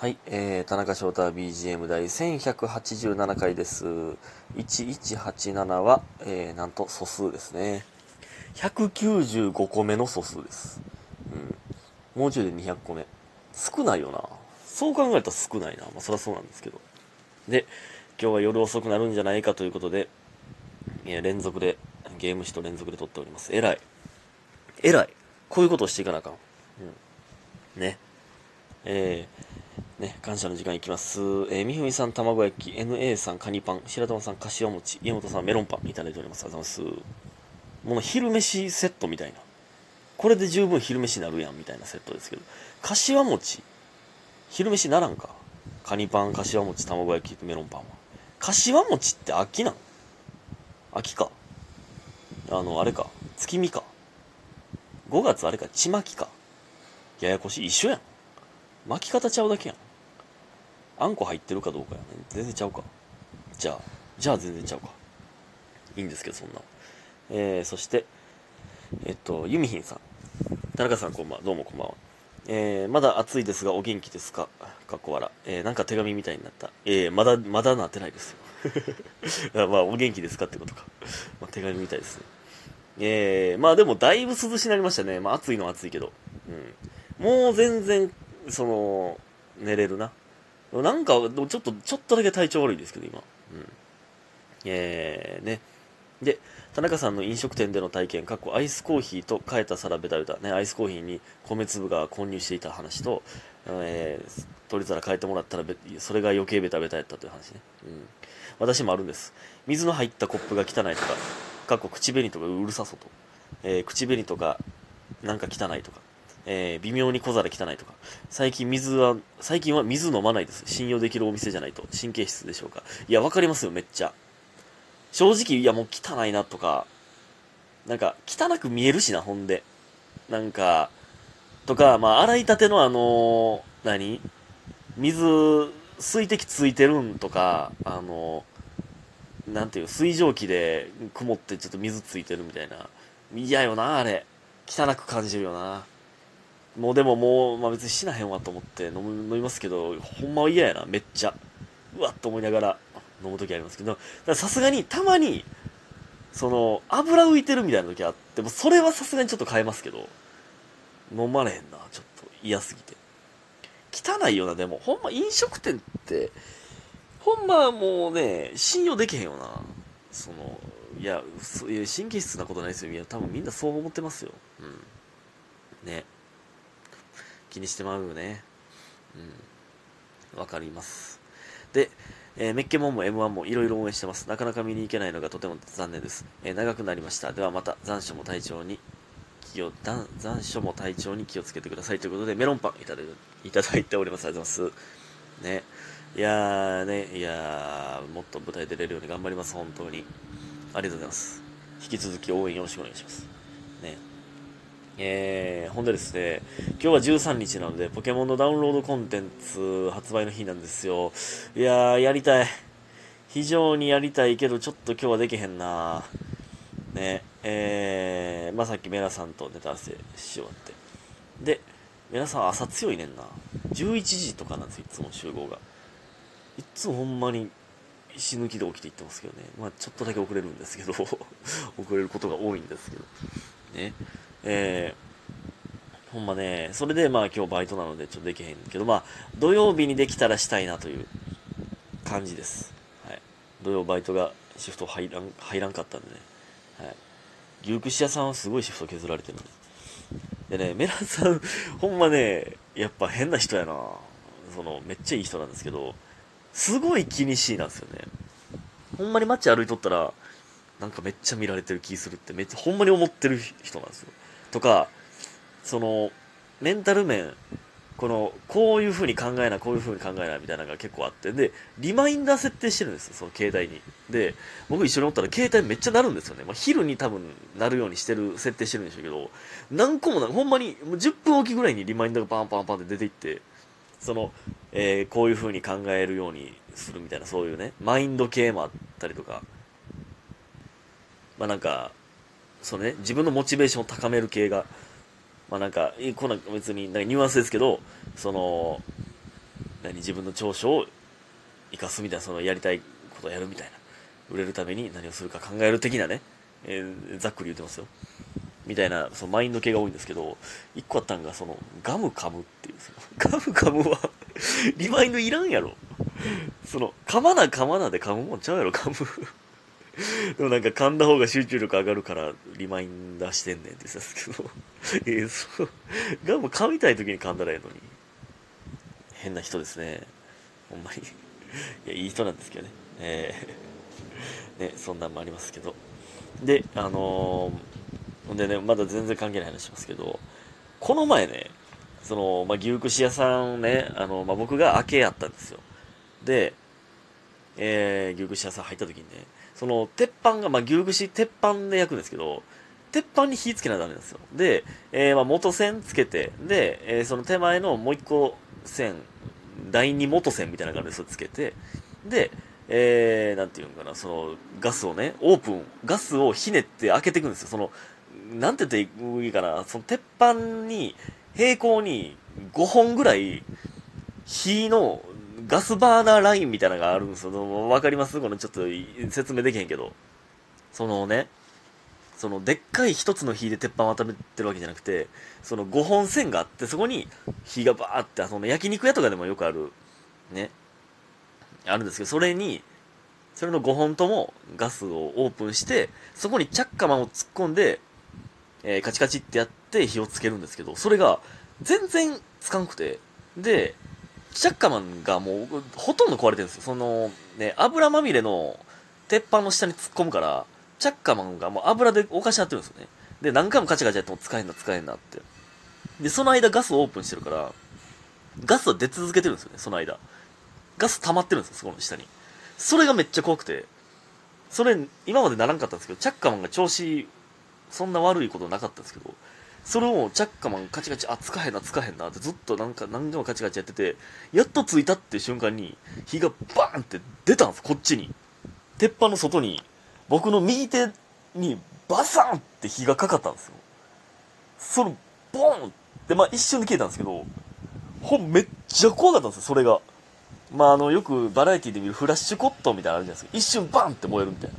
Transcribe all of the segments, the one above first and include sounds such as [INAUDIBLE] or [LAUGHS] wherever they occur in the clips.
はい、えー、田中翔太 BGM 第1187回です。1187は、えー、なんと素数ですね。195個目の素数です。うん。もうちょいで200個目。少ないよな。そう考えたら少ないな。まあ、そりゃそうなんですけど。で、今日は夜遅くなるんじゃないかということで、えー連続で、ゲーム誌と連続で撮っております。偉い。偉い。こういうことをしていかなあかん。うん。ね。えー、ね、感謝の時間いきます。えー、みふみさん卵焼き、NA さんカニパン、白玉さんかしわ餅、家元さんメロンパンいただいております。ありがとうございます。もう昼飯セットみたいな。これで十分昼飯になるやんみたいなセットですけど。かしわ餅昼飯ならんか。カニパン、かしわ餅、卵焼き、メロンパンは。かしわ餅って秋なん？秋か？あの、あれか？月見か？5月あれか？ちまきか？ややこしい。一緒やん。巻き方ちゃうだけやん。あんこ入ってるかどうかやね。全然ちゃうか。じゃあ、じゃあ全然ちゃうか。いいんですけど、そんな。えー、そして、えっと、ユミヒンさん。田中さんこんばんは。どうもこんばんは。えー、まだ暑いですがお元気ですか？かっこ笑。えー、なんか手紙みたいになった。えー、まだ、まだなってないですよ。[LAUGHS] まあ、お元気ですかってことか。まあ、手紙みたいですね。えー、まあでもだいぶ涼しになりましたね。まあ暑いのは暑いけど。うん。もう全然、その、寝れるな。なんか、ちょっと、ちょっとだけ体調悪いですけど、今。うん。えー、ね。で、田中さんの飲食店での体験、過去アイスコーヒーと変えた皿ベタベタ、ね、アイスコーヒーに米粒が混入していた話と、えー、取り皿変えてもらったら、それが余計ベタベタやったという話ね。うん。私もあるんです。水の入ったコップが汚いとか、過去口紅とかうるさそうと、えー、口紅とかなんか汚いとか、えー微妙に小皿汚いとか、最近水は、最近は水飲まないです。信用できるお店じゃないと。神経質でしょうか。いや、わかりますよ、めっちゃ。正直、いや、もう汚いなとか、なんか、汚く見えるしな、ほんで。なんか、とか、まあ、洗いたてのあのー何？水、水滴ついてるんとか、あのーなんていう、水蒸気で曇ってちょっと水ついてるみたいな。嫌よな、あれ。汚く感じるよな。もうでももう、まあ別にしなへんわと思って飲む飲みますけど、ほんまは嫌やな、めっちゃ。うわっと思いながら飲む時ありますけど、さすがにたまに、その、油浮いてるみたいな時あって、もそれはさすがにちょっと変えますけど、飲まれへんな、ちょっと嫌すぎて。汚いよな、でも。ほんま飲食店って、ほんまもうね、信用できへんよな。その、いや、そういう神経質なことないですよ。いや、多分みんなそう思ってますよ。うん。ね。気にしてまうよね。うん。わかります。で、えーメッケモンも M1 もいろいろ応援してます。なかなか見に行けないのがとても残念です。えー長くなりました。ではまた残暑も体調に気を、残暑も体調に気をつけてくださいということで、メロンパンいただいていただいております。ありがとうございます。ね。いやーね、いやーもっと舞台出れるように頑張ります。本当に。ありがとうございます。引き続き応援よろしくお願いします。ね。えー、ほんでですね、今日は13日なので、ポケモンのダウンロードコンテンツ発売の日なんですよ。いやー、やりたい。非常にやりたいけど、ちょっと今日はできへんなね、えー、まあ、さっきメラさんとネタ合わせし終わって。で、メラさん朝強いねんな。11時とかなんですよ、いつも集合が。いつもほんまに死ぬ気で起きていってますけどね。まあ、ちょっとだけ遅れるんですけど、[LAUGHS] 遅れることが多いんですけど。ね。えー、ほんまね、それでまあ今日バイトなのでちょっとできへんけど、まあ土曜日にできたらしたいなという感じです。はい。土曜バイトがシフト入らん、入らんかったんでね。はい。牛串屋さんはすごいシフト削られてるんで。でね、メラさん、ほんまね、やっぱ変な人やなその、めっちゃいい人なんですけど、すごい気にしいなんですよね。ほんまに街歩いとったら、なんかめっちゃ見られてる気するって、めっちゃほんまに思ってる人なんですよ。とか、その、メンタル面、この、こういう風に考えな、こういう風に考えな、みたいなのが結構あって、で、リマインダー設定してるんですよ、その携帯に。で、僕一緒におったら携帯めっちゃ鳴るんですよね。まあ、昼に多分鳴るようにしてる、設定してるんでしょうけど、何個もな、ほんまに、もう10分おきぐらいにリマインダーがパンパンパンって出ていって、その、えーこういう風に考えるようにするみたいな、そういうね、マインド系もあったりとか、まあなんか、そのね、自分のモチベーションを高める系が、まあなんか、こんな別になんかニュアンスですけど、その、何自分の長所を生かすみたいなそのやりたいことをやるみたいな売れるために何をするか考える的なね、えー、ざっくり言ってますよ。みたいなそのマインド系が多いんですけど一個あったんがそのガム噛むっていうそのガム噛むはリマインドいらんやろ。その噛まな噛まなで噛むもんちゃうやろ噛む [LAUGHS] でもなんか噛んだ方が集中力上がるからリマインダーしてんねんって言ってたんですけど。[LAUGHS] えー、そう。ガム噛みたい時に噛んだらええのに。変な人ですね。ほんまに。いやいい人なんですけどね。えー、ねそんなんもありますけど。であのー、ほんでねまだ全然関係ない話しますけどこの前ねその、まあ、牛串屋さんね、あの、まあ、僕が明けやったんですよ。で、えー、牛串屋さん入った時にね、その、鉄板が、まあ、牛串鉄板で焼くんですけど、鉄板に火つけなダメなんですよ。で、えー、まあ、元線つけて、で、えー、その手前のもう一個線、第二元線みたいな感じでそれつけて、で、えー、なんていうのかな、その、ガスをね、オープン、ガスをひねって開けていくんですよ。その、なんて言っていいかな、その鉄板に、平行に5本ぐらい、火のガスバーナーラインみたいなのがあるんですよ。わかります？このちょっと説明できへんけど。そのね、そのでっかい一つの火で鉄板を温めてるわけじゃなくて、その5本線があって、そこに火がバーって、その焼肉屋とかでもよくある、ね、あるんですけど、それに、それの5本ともガスをオープンして、そこにチャッカマンを突っ込んで、えー、カチカチってやって火をつけるんですけど、それが全然つかんくて、で、チャッカマンがもうほとんど壊れてるんですよ。その、ね、油まみれの鉄板の下に突っ込むから、チャッカマンがもう油でおかしなってるんですよね。で、何回もカチャカチャやっても使えんな、使えんなって。で、その間ガスオープンしてるから、ガスは出続けてるんですよね、その間。ガス溜まってるんですよ、そこの下に。それがめっちゃ怖くて、それ、今までならんかったんですけど、チャッカマンが調子そんな悪いことなかったんですけど、それをチャッカマンカチカチ、あ、つかへんな、つかへんなってずっとなんか何回もカチカチやってて、やっと着いたって瞬間に火がバーンって出たんです、こっちに。鉄板の外に、僕の右手にバサンって火がかかったんですよ。その、ボーンって、まあ一瞬で消えたんですけど、ほん、めっちゃ怖かったんですよ、それが。まああの、よくバラエティで見るフラッシュコットンみたいなのあるじゃないですか。一瞬バーンって燃えるみたいな。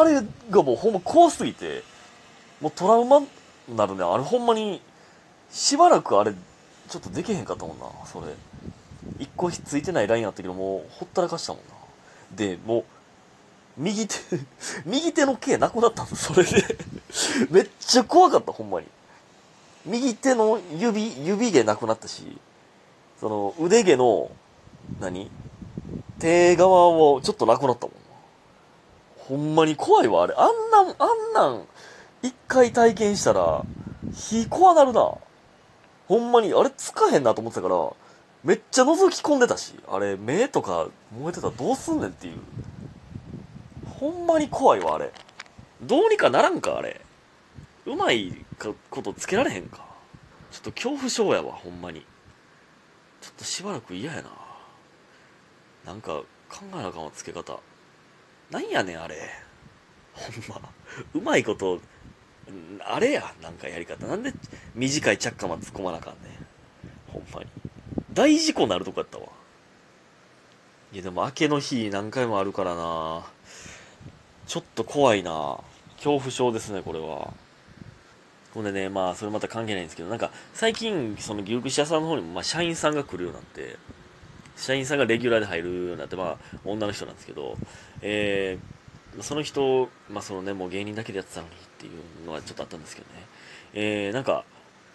あれがもうほんま怖すぎて、もうトラウマなるね。あれほんまに、しばらくあれ、ちょっとできへんかったもんな、それ。一個ついてないラインあったけど、もうほったらかしたもんな。で、もう、右手 [LAUGHS] 右手の毛なくなったんです、それで [LAUGHS] めっちゃ怖かった、ほんまに。右手の指、指毛なくなったし、その腕毛の、何？手側をちょっとなくなったもん。ほんまに怖いわ、あれ。あんなん、あんなん、一回体験したら、火怖なるな。ほんまに、あれつかへんなと思ってたから、めっちゃ覗き込んでたし、あれ、目とか燃えてたらどうすんねんっていう。ほんまに怖いわ、あれ。どうにかならんか、あれ。うまいことつけられへんか。ちょっと恐怖症やわ、ほんまに。ちょっとしばらく嫌やな。なんか、考えなあかんわ、つけ方。なんやねん、あれ。ほんま。うまいこと、あれや、なんかやり方。なんで短いチャッカマン突っ込まなあかんねん。ほんまに。大事故なるとこやったわ。いや、でも明けの日何回もあるからなちょっと怖いな恐怖症ですね、これは。ほんでね、まあ、それまた関係ないんですけど、なんか、最近、その牛串屋さんの方にも、まあ、社員さんが来るようになって、社員さんがレギュラーで入るようになって、まあ、女の人なんですけど、えー、その人、まあ、そのね、もう芸人だけでやってたのにっていうのはちょっとあったんですけどね。えー、なんか、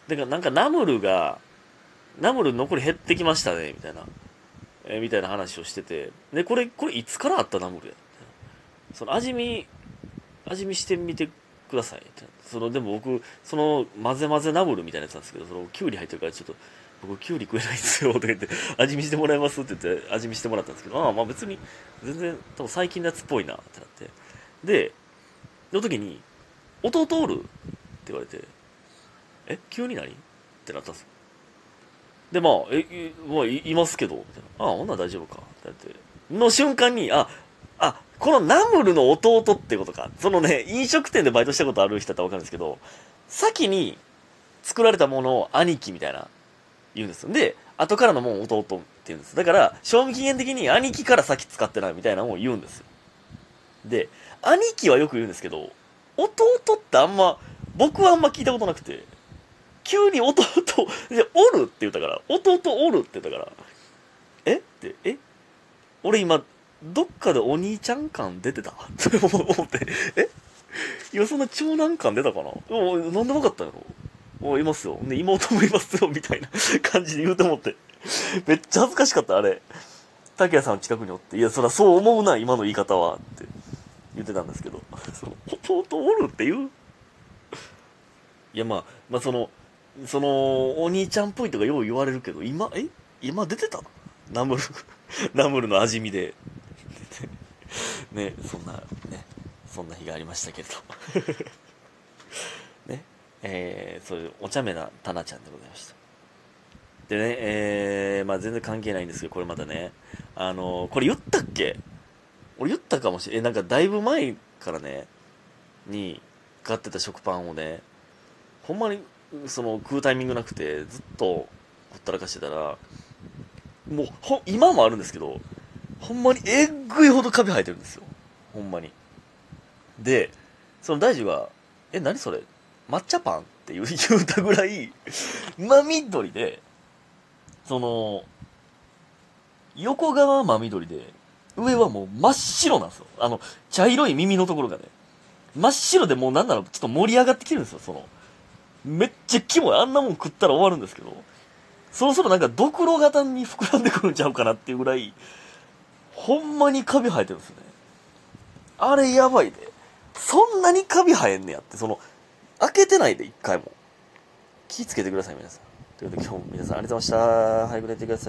でかなんかナムルが、ナムル残り減ってきましたね、みたいな、えー、みたいな話をしてて、で、これ、これいつからあったナムルや？その味見、味見してみてください。その、でも僕、その、混ぜ混ぜナムルみたいなやつなんですけど、その、キュウリ入ってるからちょっと、僕キュウリ食えないんですよとか言って味見してもらいますって言って味見してもらったんですけどああまあ別に全然多分最近のやつっぽいなってなって。での時に「弟おる?」って言われて「え急に何?」ってなったんですよ。でまあ「えまあいいますけど」みたいな「ああほんなら大丈夫か」ってなって。の瞬間にああこのナムルの弟ってことか。そのね飲食店でバイトしたことある人だったら分かるんですけど先に作られたものを兄貴みたいな言うんですよ。で、後からのもん弟って言うんです。だから、賞味期限的に兄貴から先使ってないみたいなのを言うんですよ。で、兄貴はよく言うんですけど、弟ってあんま、僕はあんま聞いたことなくて、急に弟、いや、おるって言ったから、弟おるって言ったから、え？って、え？俺今、どっかでお兄ちゃん感出てた？って思って、え？今そんな長男感出たかな？なんで分かったんやろ？おいますよ。で、妹もいますよ、みたいな [LAUGHS] 感じで言うと思って。めっちゃ恥ずかしかった、あれ。竹谷さん近くにおって、いや、そらそう思うな、今の言い方は、って言ってたんですけど、その弟おるって言う？いや、まあ、まあ、その、その、お兄ちゃんっぽいとかよう言われるけど、今、え？今出てた？ナムル、[LAUGHS] ナムルの味見で。[LAUGHS] ね、そんな、ね、そんな日がありましたけど。えー、そういうお茶目なタナちゃんでございました。でね、えー、まあ全然関係ないんですけど、これまたね、あのこれ言ったっけ？俺言ったかもしれん。え、なんかだいぶ前からね、に買ってた食パンをね、ほんまに、その、食うタイミングなくて、ずっとほったらかしてたら、もう、ほ、今もあるんですけど、ほんまにえっぐいほどカビ生えてるんですよ。ほんまに。で、その大樹が、え、何それ？抹茶パンって言う [LAUGHS] 言うたぐらい、真緑で、その、横側は真緑で、上はもう真っ白なんですよ。あの、茶色い耳のところがね、真っ白でもうなんならちょっと盛り上がってきてるんですよ、その。めっちゃキモい。あんなもん食ったら終わるんですけど、そろそろなんかドクロ型に膨らんでくるんちゃうかなっていうぐらい、ほんまにカビ生えてるんですよね。あれやばいで。そんなにカビ生えんねやって、その、開けてないで、一回も。気ぃつけてください、皆さん。ということで今日も皆さんありがとうございました。早く寝てください。